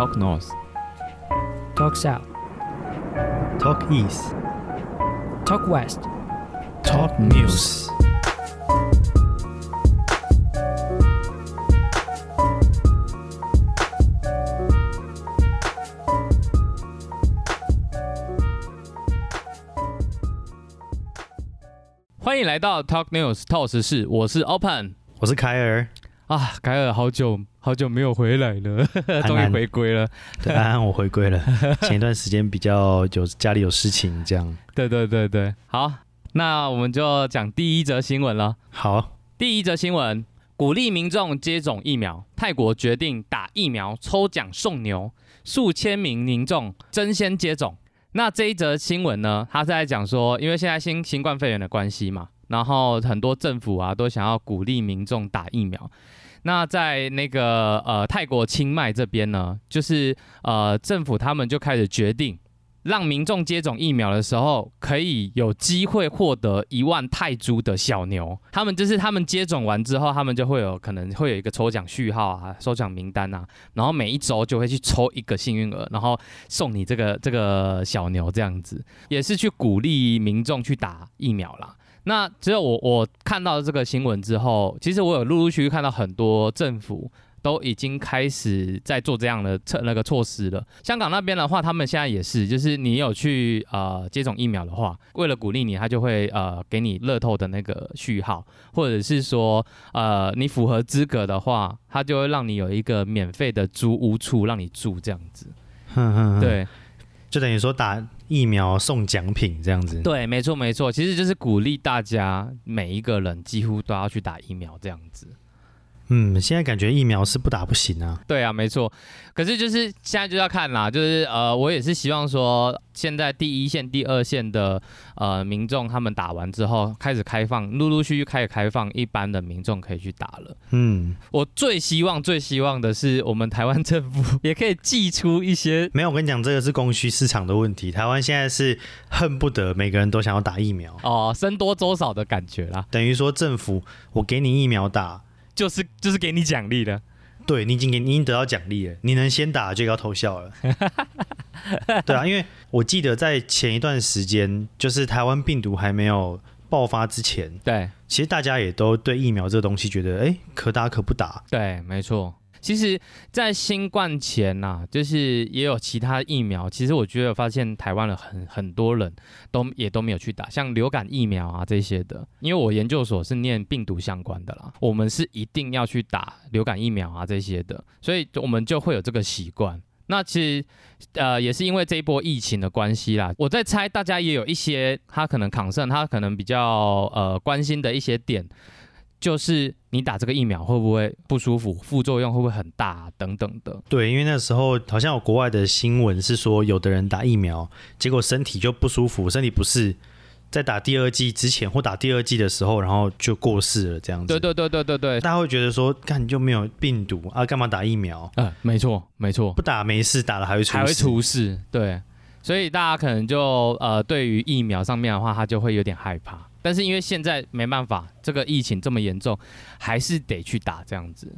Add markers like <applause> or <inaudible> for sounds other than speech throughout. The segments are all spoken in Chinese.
Talk North, Talk South, Talk East, Talk West. Talk News。欢迎来到 Talk News 透时事，我是 Open 我是凯尔。啊，凯尔好久好久没有回来了，终于回归了。对，安安，我回归了。<laughs> 前一段时间比较有家里有事情，这样。对对对对，好，那我们就讲第一则新闻了。好，第一则新闻：鼓励民众接种疫苗。泰国决定打疫苗抽奖送牛，数千名民众争先接种。那这一则新闻呢，他是在讲说，因为现在新新冠肺炎的关系嘛，然后很多政府啊都想要鼓励民众打疫苗。那在那个呃泰国清迈这边呢，就是呃政府他们就开始决定，让民众接种疫苗的时候，可以有机会获得一万泰铢的小牛。他们就是他们接种完之后，他们就会有可能会有一个抽奖序号啊、抽奖名单啊，然后每一周就会去抽一个幸运儿，然后送你这个这个小牛这样子，也是去鼓励民众去打疫苗啦。那只有我我看到这个新闻之后，其实我有陆陆续续看到很多政府都已经开始在做这样的策那个措施了。香港那边的话，他们现在也是，就是你有去呃接种疫苗的话，为了鼓励你，他就会呃给你乐透的那个序号，或者是说呃你符合资格的话，他就会让你有一个免费的租屋处让你住这样子。<laughs> 哼哼哼，对就等于说打疫苗送奖品这样子。对，没错没错，其实就是鼓励大家每一个人几乎都要去打疫苗这样子。嗯，现在感觉疫苗是不打不行啊。对啊，没错。可是就是现在就要看啦，就是呃，我也是希望说，现在第一线、第二线的呃民众他们打完之后，开始开放，陆陆续续开始开放，一般的民众可以去打了。嗯，我最希望、最希望的是，我们台湾政府也可以寄出一些没有，我跟你讲，这个是供需市场的问题。台湾现在是恨不得每个人都想要打疫苗，哦僧多粥少的感觉啦，等于说政府我给你疫苗打，就是就是给你奖励的。对你已经给你已经得到奖励了，你能先打就要偷笑了。<laughs> 对啊，因为我记得在前一段时间，就是台湾病毒还没有爆发之前，对其实大家也都对疫苗这个东西觉得，哎，可打可不打。对，没错。其实，在新冠前呐、就是也有其他疫苗。其实我觉得发现台湾的很很多人都也都没有去打，像流感疫苗啊这些的。因为我研究所是念病毒相关的啦，我们是一定要去打流感疫苗啊这些的，所以我们就会有这个习惯。那其实，呃，也是因为这一波疫情的关系啦。我在猜，大家也有一些他可能抗胜，他可能比较呃关心的一些点，就是你打这个疫苗会不会不舒服，副作用会不会很大、等等的。对，因为那时候好像有国外的新闻是说，有的人打疫苗，结果身体就不舒服，身体不适，在打第二剂之前或打第二剂的时候，然后就过世了，这样子。对对对对对对，大家会觉得说，干你就没有病毒啊，干嘛打疫苗？呃，没错没错，不打没事，打了还会。还会出事。对，所以大家可能就呃，对于疫苗上面的话，他就会有点害怕。但是因为现在没办法，这个疫情这么严重，还是得去打这样子。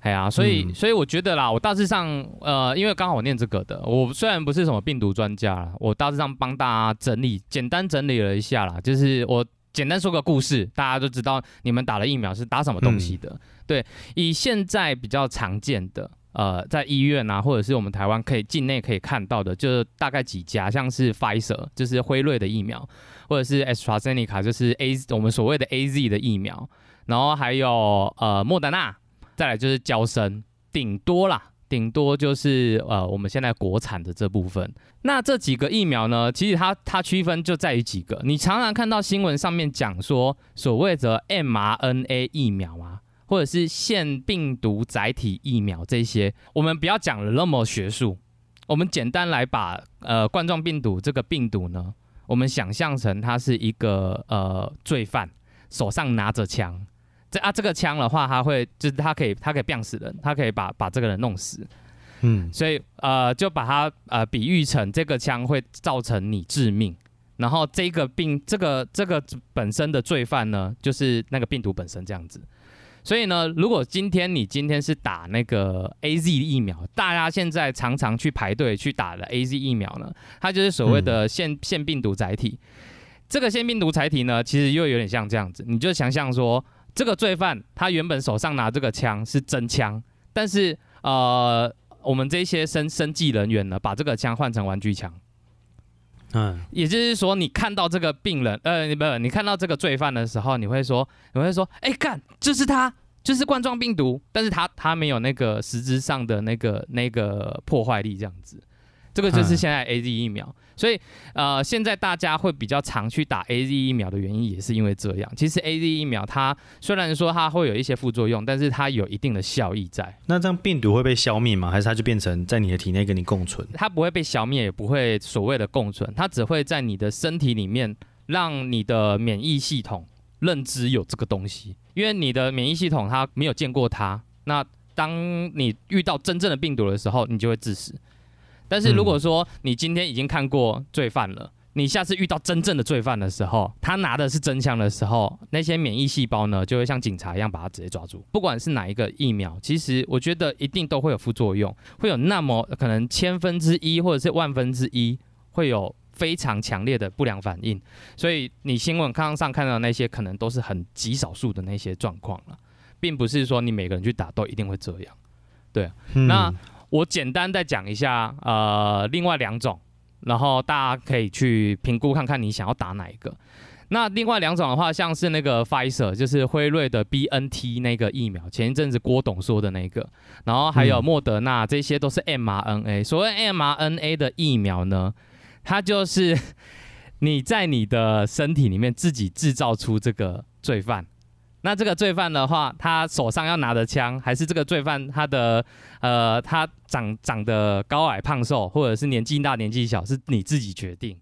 哎呀，所以、嗯所以我觉得啦，我大致上呃，因为刚好我念这个的，我虽然不是什么病毒专家啦，我大致上帮大家整理，简单整理了一下啦，就是我简单说个故事，大家都知道你们打了疫苗是打什么东西的。对，以现在比较常见的。呃，在医院啊，或者是我们台湾可以境内可以看到的，就是大概几家，像是 Pfizer，就是辉瑞的疫苗，或者是 AstraZeneca，就是 A 我们所谓的 AZ 的疫苗，然后还有呃莫德纳，再来就是交生，顶多啦，顶多就是呃我们现在国产的这部分。那这几个疫苗呢，其实它它区分就在于几个，你常常看到新闻上面讲说所谓的 mRNA 疫苗啊。或者是腺病毒载体疫苗这些，我们不要讲了那么学术，我们简单来把呃冠状病毒这个病毒呢，我们想象成他是一个呃罪犯，手上拿着枪，这啊这个枪的话，他会就是他可以他可以病死人，他可以把把这个人弄死，嗯，所以呃就把它呃比喻成这个枪会造成你致命。然后这个病，这个这个本身的罪犯呢，就是那个病毒本身这样子。所以呢，如果今天你今天是打那个 A Z 疫苗，大家现在常常去排队去打的 A Z 疫苗呢，它就是所谓的腺腺病毒载体。这个腺病毒载体呢，其实又有点像这样子，你就想象说，这个罪犯他原本手上拿这个枪是真枪，但是呃，我们这些生生技人员呢，把这个枪换成玩具枪。嗯，也就是说，你看到这个病人，呃，你不，你看到这个罪犯的时候，你会说，你会说，哎，干，就是他，就是冠状病毒，但是他他没有那个实质上的那个那个破坏力，这样子，这个就是现在 A Z 疫苗。所以，呃，现在大家会比较常去打 A Z 疫苗的原因，也是因为这样。其实 A Z 疫苗它虽然说它会有一些副作用，但是它有一定的效益在。那这样病毒会被消灭吗？还是它就变成在你的体内跟你共存？它不会被消灭，也不会所谓的共存，它只会在你的身体里面让你的免疫系统认知有这个东西，因为你的免疫系统它没有见过它。那当你遇到真正的病毒的时候，你就会致死。但是如果说你今天已经看过罪犯了，你下次遇到真正的罪犯的时候，他拿的是真枪的时候，那些免疫细胞呢，就会像警察一样把他直接抓住。不管是哪一个疫苗，其实我觉得一定都会有副作用，会有那么可能千分之一或者是万分之一会有非常强烈的不良反应。所以你新闻刚上看到那些，可能都是很极少数的那些状况了，并不是说你每个人去打都一定会这样。对，那。我简单再讲一下，呃，另外两种，然后大家可以去评估看看你想要打哪一个。那另外两种的话，像是那个 Pfizer，就是辉瑞的 BNT 那个疫苗，前一阵子郭董说的那个，然后还有莫德纳，这些都是 mRNA。所谓 mRNA 的疫苗呢，它就是 <laughs> 你在你的身体里面自己制造出这个罪犯。那这个罪犯的话，他手上要拿的枪，还是这个罪犯他的呃，他长长得高矮胖瘦，或者是年纪大年纪小，是你自己决定。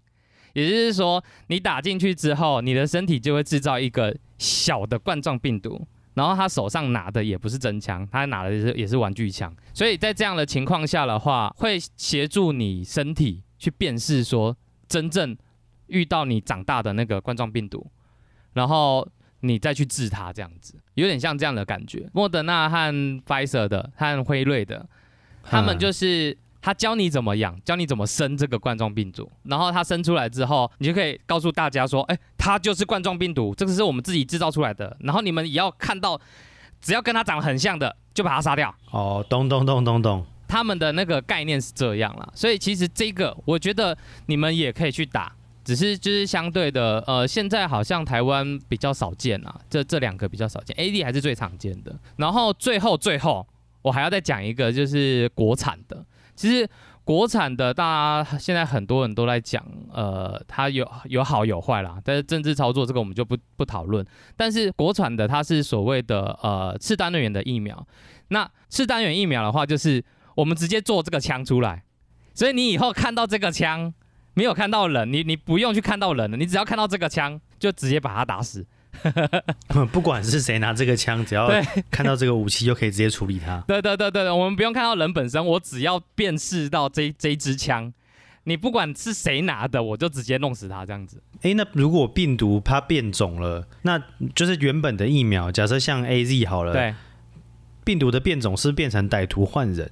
也就是说，你打进去之后，你的身体就会制造一个小的冠状病毒，然后他手上拿的也不是真枪，他拿的是也是玩具枪。所以在这样的情况下的话，会协助你身体去辨识说真正遇到你长大的那个冠状病毒，然后。你再去治它，这样子有点像这样的感觉。莫德纳和 Pfizer 的和辉瑞的，他们就是他教你怎么养，教你怎么生这个冠状病毒，然后它生出来之后，你就可以告诉大家说，哎，它就是冠状病毒，这个是我们自己制造出来的。然后你们也要看到，只要跟它长得很像的，就把它杀掉。哦，咚咚咚咚咚，他们的那个概念是这样了。所以其实这个，我觉得你们也可以去打。只是就是相对的，呃，现在好像台湾比较少见啊，这这两个比较少见，A D 还是最常见的。然后最后最后，我还要再讲一个，就是国产的。其实国产的，大家现在很多人都在讲，呃，它有有好有坏啦。但是政治操作这个我们就不不讨论。但是国产的它是所谓的呃次单元的疫苗。那次单元疫苗的话，就是我们直接做这个枪出来，所以你以后看到这个枪。没有看到人，你你不用去看到人了，你只要看到这个枪，就直接把他打死。<laughs> 不管是谁拿这个枪，只要看到这个武器，就可以直接处理他。对对对对，我们不用看到人本身，我只要辨识到这这支枪，你不管是谁拿的，我就直接弄死他这样子。哎，那如果病毒它变种了，那就是原本的疫苗，假设像 A Z 好了，对，病毒的变种是变成歹徒换人。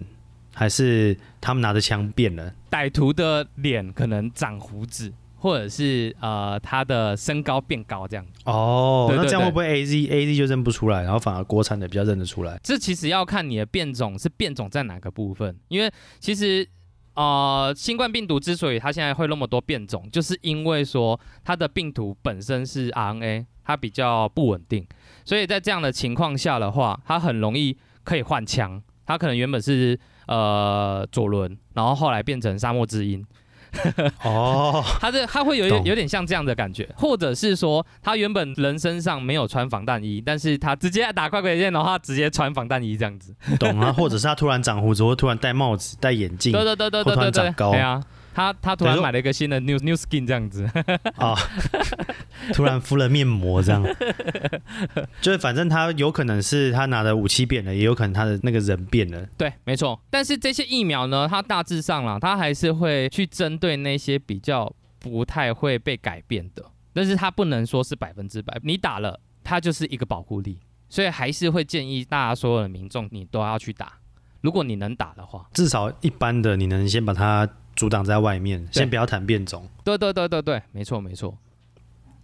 还是他们拿着枪变了？歹徒的脸可能长胡子，或者是呃他的身高变高这样。哦，那这样会不会 A Z A Z 就认不出来，然后反而国产的比较认得出来？这其实要看你的变种是变种在哪个部分，因为其实呃新冠病毒之所以它现在会那么多变种，就是因为说它的病毒本身是 R N A，它比较不稳定，所以在这样的情况下的话，它很容易可以换枪，它可能原本是。呃，左轮，然后后来变成沙漠之鹰。哦，<laughs> 他这他会有有点像这样的感觉，或者是说他原本人身上没有穿防弹衣，但是他直接打快鬼键的话，直接穿防弹衣这样子。懂啊，或者是他突然长胡子，或突然戴帽子、戴眼镜，对对对对对对对，对啊。他他突然买了一个新的 new new skin 这样子啊，<laughs> 突然敷了面膜这样，<laughs> 就是反正他有可能是他拿的武器变了，也有可能他的那个人变了。对，没错。但是这些疫苗呢，它大致上啦，它还是会去针对那些比较不太会被改变的，但是它不能说是百分之百。你打了，它就是一个保护力。所以还是会建议大家所有的民众你都要去打，如果你能打的话。至少一般的你能先把它阻挡在外面，先不要谈变种。对对对对对，没错没错。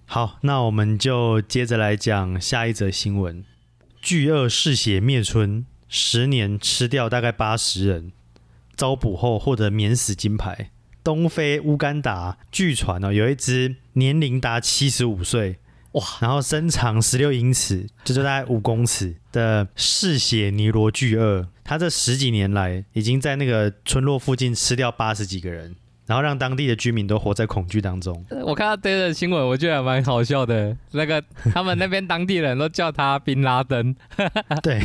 好，那我们就接着来讲下一则新闻：巨鳄嗜血灭村，十年吃掉大概八十人，遭捕后获得免死金牌。东非乌干达据传哦，有一只年龄达七十五岁，哇，然后身长十六英尺，这就大概五公尺的嗜血尼罗巨鳄，它这十几年来已经在那个村落附近吃掉八十几个人，然后让当地的居民都活在恐惧当中。我看到这个新闻，我觉得还蛮好笑的。那个他们那边当地人都叫他宾拉登，对，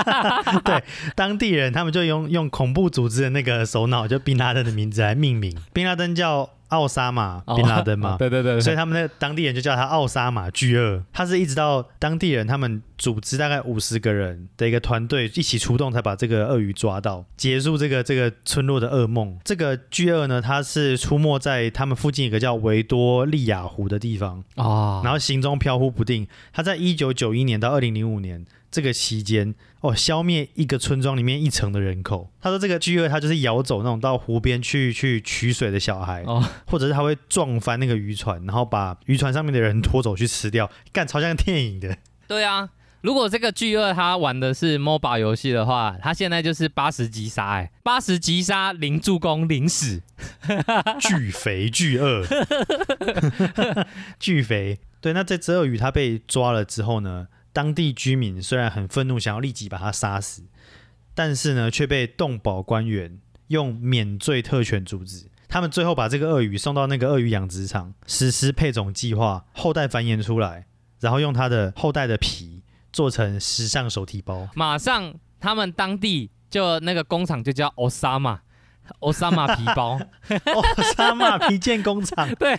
<laughs> 对，当地人他们就用用恐怖组织的那个首脑，就宾拉登的名字来命名。宾拉登叫奥沙马宾拉登嘛，哦对对对对，所以他们那当地人就叫他奥沙马巨鳄。他是一直到当地人他们组织大概五十个人的一个团队一起出动，才把这个鳄鱼抓到，结束这个这个村落的噩梦。这个巨鳄呢，它是出没在他们附近一个叫维多利亚湖的地方。哦，然后行踪飘忽不定。他在一九九一年到二零零五年这个期间，哦，消灭一个村庄里面一层的人口。他说这个巨鳄它就是咬走那种到湖边去去取水的小孩，哦，或者是他会撞翻那个渔船，然后把渔船上面的人拖走去吃掉，干超像电影的。对啊。如果这个巨鳄他玩的是 MOBA 游戏的话，他现在就是八十级杀，哎，八十级杀零助攻零死，<laughs> 巨肥巨鳄，<laughs> <laughs> 巨肥。对，那这只鳄鱼它被抓了之后呢，当地居民虽然很愤怒，想要立即把他杀死，但是呢，却被动保官员用免罪特权阻止。他们最后把这个鳄鱼送到那个鳄鱼养殖场，实施配种计划，后代繁衍出来，然后用它的后代的皮做成时尚手提包。马上他们当地就那个工厂就叫 Osama。<laughs> <laughs> Osama 皮包，哦，沙马皮件工厂，对，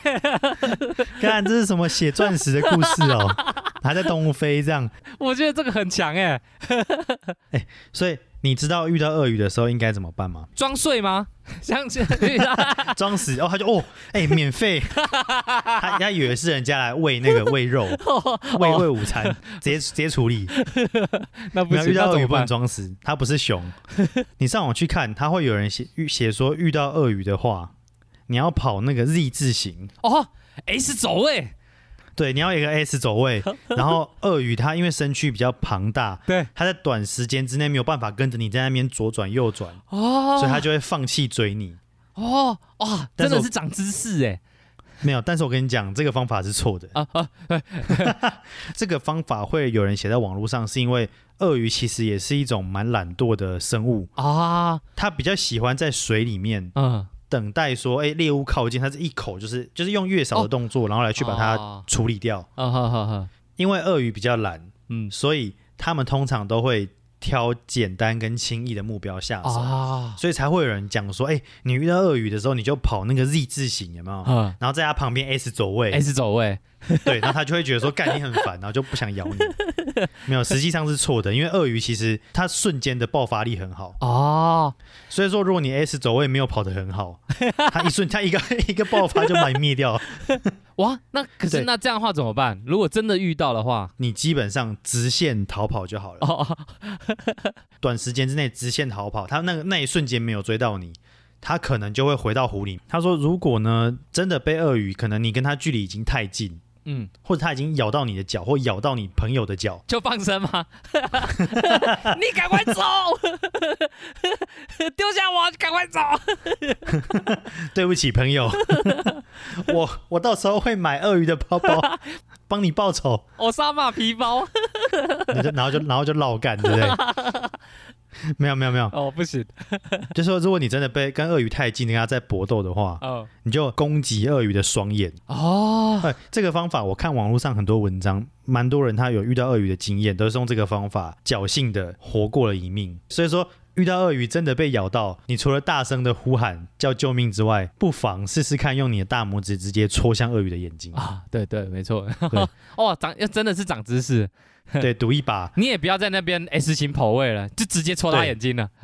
看这是什么写钻石的故事哦，<laughs> 还在东非这样，<laughs> 我觉得这个很强哎，<laughs> 哎所以你知道遇到鳄鱼的时候应该怎么办吗？装睡吗？像是 <laughs> 装死，哦，他就哦，哎、免费，他他以为是人家来喂那个喂肉，喂喂午餐，直接直接处理。那不行，遇到鳄鱼不能？装死，它不是熊。你上网去看，他会有人写遇写说遇到鳄鱼的话，你要跑那个 Z 字形，哦，S 走位，对，你要有一个 <laughs> S 走位，然后鳄鱼它因为身躯比较庞大，对，它在短时间之内没有办法跟着你在那边左转右转，哦，所以它就会放弃追你。哦哇，真的是长知识哎，没有，但是我跟你讲，这个方法是错的。啊啊，<laughs> <laughs> 这个方法会有人写在网络上，是因为鳄鱼其实也是一种蛮懒惰的生物，啊，它比较喜欢在水里面嗯，等待说，哎，猎物靠近，它是一口就是就是用越少的动作，然后来去把它哦。处理掉。啊哈哈哈，因为鳄鱼比较懒，嗯，所以它们通常都会挑简单跟轻易的目标下手，啊，所以才会有人讲说，哎，你遇到鳄鱼的时候，你就跑那个 Z 字形，有没有？嗯。然后在它旁边 S 走位，，S 走位，<laughs> 对，然后他就会觉得说干你很烦，然后就不想咬你。<laughs> 没有，实际上是错的，因为鳄鱼其实它瞬间的爆发力很好，哦，所以说如果你 S 走位没有跑得很好，<laughs> 它一瞬它一个一个爆发就把你灭掉，哇，那可是那这样的话怎么办？如果真的遇到的话，你基本上直线逃跑就好了。哦，<laughs> 短时间之内直线逃跑，他那个那一瞬间没有追到你。他可能就会回到湖里。他说，如果呢真的被鳄鱼，可能你跟他距离已经太近，嗯，或者他已经咬到你的脚，或咬到你朋友的脚，就放生吗？<laughs> 你赶快走，丢下我，赶快走。<laughs> 对不起，朋友，我我到时候会买鳄鱼的包包，帮你报仇，我杀马皮包，<laughs> 你就然后就然后就绕干，对不对？<laughs> 没有没有没有，哦，不行，<laughs> 就说如果你真的被跟鳄鱼太近，跟它在搏斗的话，哦，你就攻击鳄鱼的双眼。哦，哎，这个方法我看网络上很多文章，蛮多人他有遇到鳄鱼的经验，都是用这个方法侥幸的活过了一命。所以说。遇到鳄鱼真的被咬到，你除了大声的呼喊叫救命之外，不妨试试看用你的大拇指直接戳向鳄鱼的眼睛，啊，对对，没错。<laughs> 哦，长要真的是长知识，<laughs> 对，赌一把。你也不要在那边 S 型跑位了，就直接戳他眼睛了。<laughs>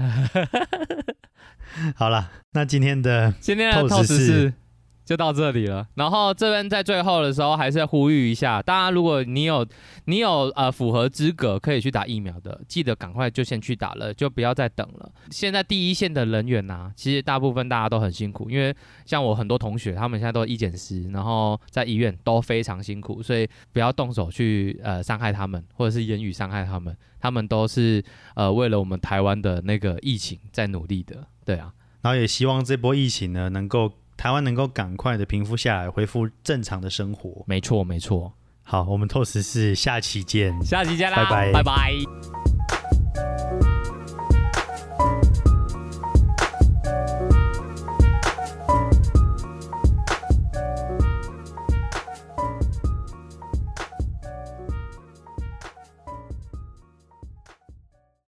好了，那今天的今天的透视是就到这里了。然后这边在最后的时候，还是呼吁一下，大家如果你有你有呃符合资格可以去打疫苗的，记得赶快就先去打了，就不要再等了。现在第一线的人员呐、其实大部分大家都很辛苦，因为像我很多同学，他们现在都是医检师，然后在医院都非常辛苦，所以不要动手去呃伤害他们，或者是言语伤害他们，他们都是呃为了我们台湾的那个疫情在努力的，对啊。然后也希望这波疫情呢，能够台湾能够赶快的平复下来，恢复正常的生活。没错，没错。好，我们透视是下期见。下期见啦，拜拜拜拜